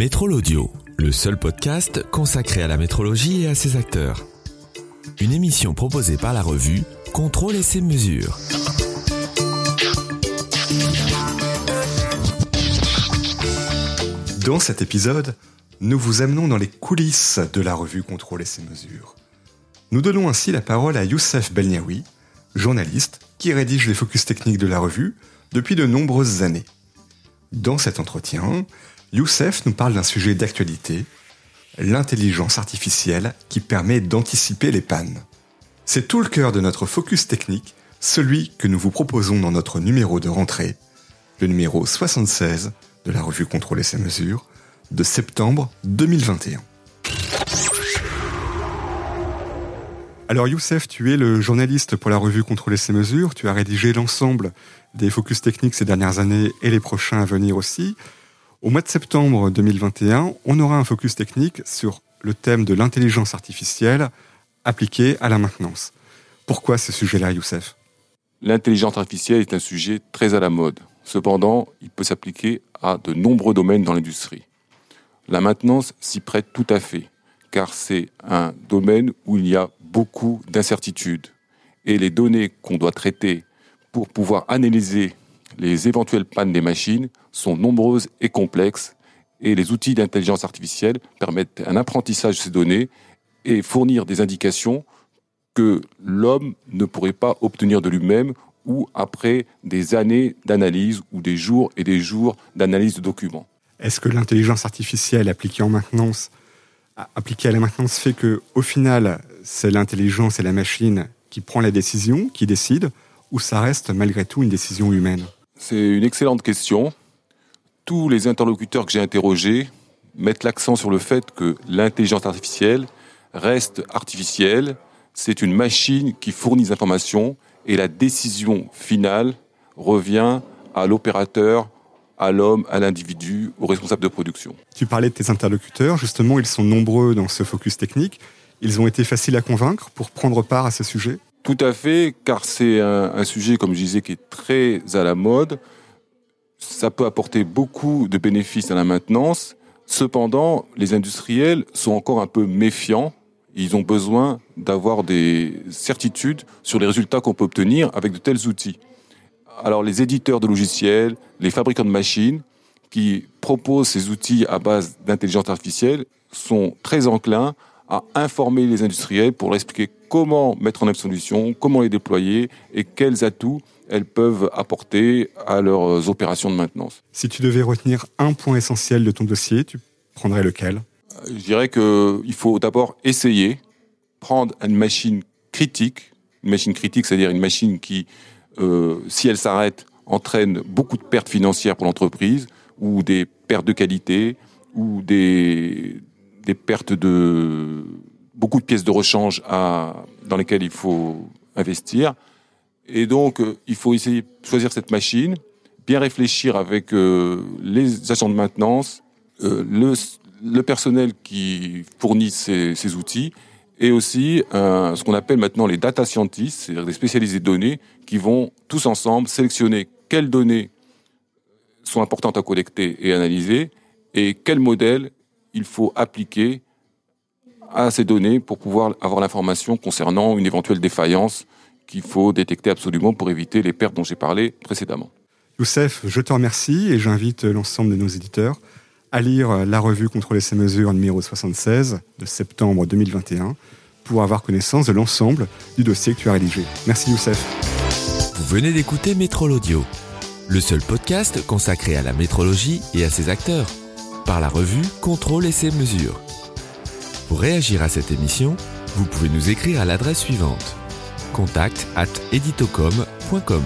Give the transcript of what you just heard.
Métrol Audio, le seul podcast consacré à la métrologie et à ses acteurs. Une émission proposée par la revue Contrôle et ses mesures. Dans cet épisode, nous vous amenons dans les coulisses de la revue Contrôle et ses mesures. Nous donnons ainsi la parole à Youssef Belniaoui, journaliste qui rédige les focus techniques de la revue depuis de nombreuses années. Dans cet entretien, Youssef nous parle d'un sujet d'actualité, l'intelligence artificielle qui permet d'anticiper les pannes. C'est tout le cœur de notre focus technique, celui que nous vous proposons dans notre numéro de rentrée, le numéro 76 de la revue Contrôler ses mesures, de septembre 2021. Alors Youssef, tu es le journaliste pour la revue Contrôler ses mesures, tu as rédigé l'ensemble des focus techniques ces dernières années et les prochains à venir aussi. Au mois de septembre 2021, on aura un focus technique sur le thème de l'intelligence artificielle appliquée à la maintenance. Pourquoi ce sujet-là, Youssef? L'intelligence artificielle est un sujet très à la mode. Cependant, il peut s'appliquer à de nombreux domaines dans l'industrie. La maintenance s'y prête tout à fait, car c'est un domaine où il y a beaucoup d'incertitudes. Et les données qu'on doit traiter pour pouvoir analyser les éventuelles pannes des machines sont nombreuses et complexes et les outils d'intelligence artificielle permettent un apprentissage de ces données et fournir des indications que l'homme ne pourrait pas obtenir de lui-même ou après des années d'analyse ou des jours et des jours d'analyse de documents. Est-ce que l'intelligence artificielle appliquée en maintenance, appliquée à la maintenance fait que au final, c'est l'intelligence et la machine qui prend la décision, qui décide, ou ça reste malgré tout une décision humaine? C'est une excellente question. Tous les interlocuteurs que j'ai interrogés mettent l'accent sur le fait que l'intelligence artificielle reste artificielle. C'est une machine qui fournit des informations et la décision finale revient à l'opérateur, à l'homme, à l'individu, au responsable de production. Tu parlais de tes interlocuteurs, justement, ils sont nombreux dans ce focus technique. Ils ont été faciles à convaincre pour prendre part à ce sujet tout à fait, car c'est un, sujet, comme je disais, qui est très à la mode. Ça peut apporter beaucoup de bénéfices à la maintenance. Cependant, les industriels sont encore un peu méfiants. Ils ont besoin d'avoir des certitudes sur les résultats qu'on peut obtenir avec de tels outils. Alors, les éditeurs de logiciels, les fabricants de machines, qui proposent ces outils à base d'intelligence artificielle, sont très enclins à informer les industriels pour leur expliquer comment mettre en œuvre solution, comment les déployer et quels atouts elles peuvent apporter à leurs opérations de maintenance. Si tu devais retenir un point essentiel de ton dossier, tu prendrais lequel? Je dirais qu'il faut d'abord essayer, prendre une machine critique, une machine critique, c'est-à-dire une machine qui, euh, si elle s'arrête, entraîne beaucoup de pertes financières pour l'entreprise, ou des pertes de qualité, ou des, des pertes de beaucoup de pièces de rechange dans lesquelles il faut investir. Et donc, euh, il faut essayer de choisir cette machine, bien réfléchir avec euh, les agents de maintenance, euh, le, personnel qui fournit ces, outils, et aussi ce qu'on appelle maintenant les data scientists, c'est-à-dire des spécialistes des données, qui vont tous ensemble sélectionner quelles données sont importantes à collecter et analyser, et quels modèles il faut appliquer à ces données pour pouvoir avoir l'information concernant une éventuelle défaillance qu'il faut détecter absolument pour éviter les pertes dont j'ai parlé précédemment. Youssef, je te remercie et j'invite l'ensemble de nos éditeurs à lire la revue Contrôler ces mesures numéro 76 de septembre 2021 pour avoir connaissance de l'ensemble du dossier que tu as rédigé. Merci Youssef. Vous venez d'écouter Métrol Audio, le seul podcast consacré à la métrologie et à ses acteurs par la revue Contrôle et ses mesures. Pour réagir à cette émission, vous pouvez nous écrire à l'adresse suivante contact at editocom.com.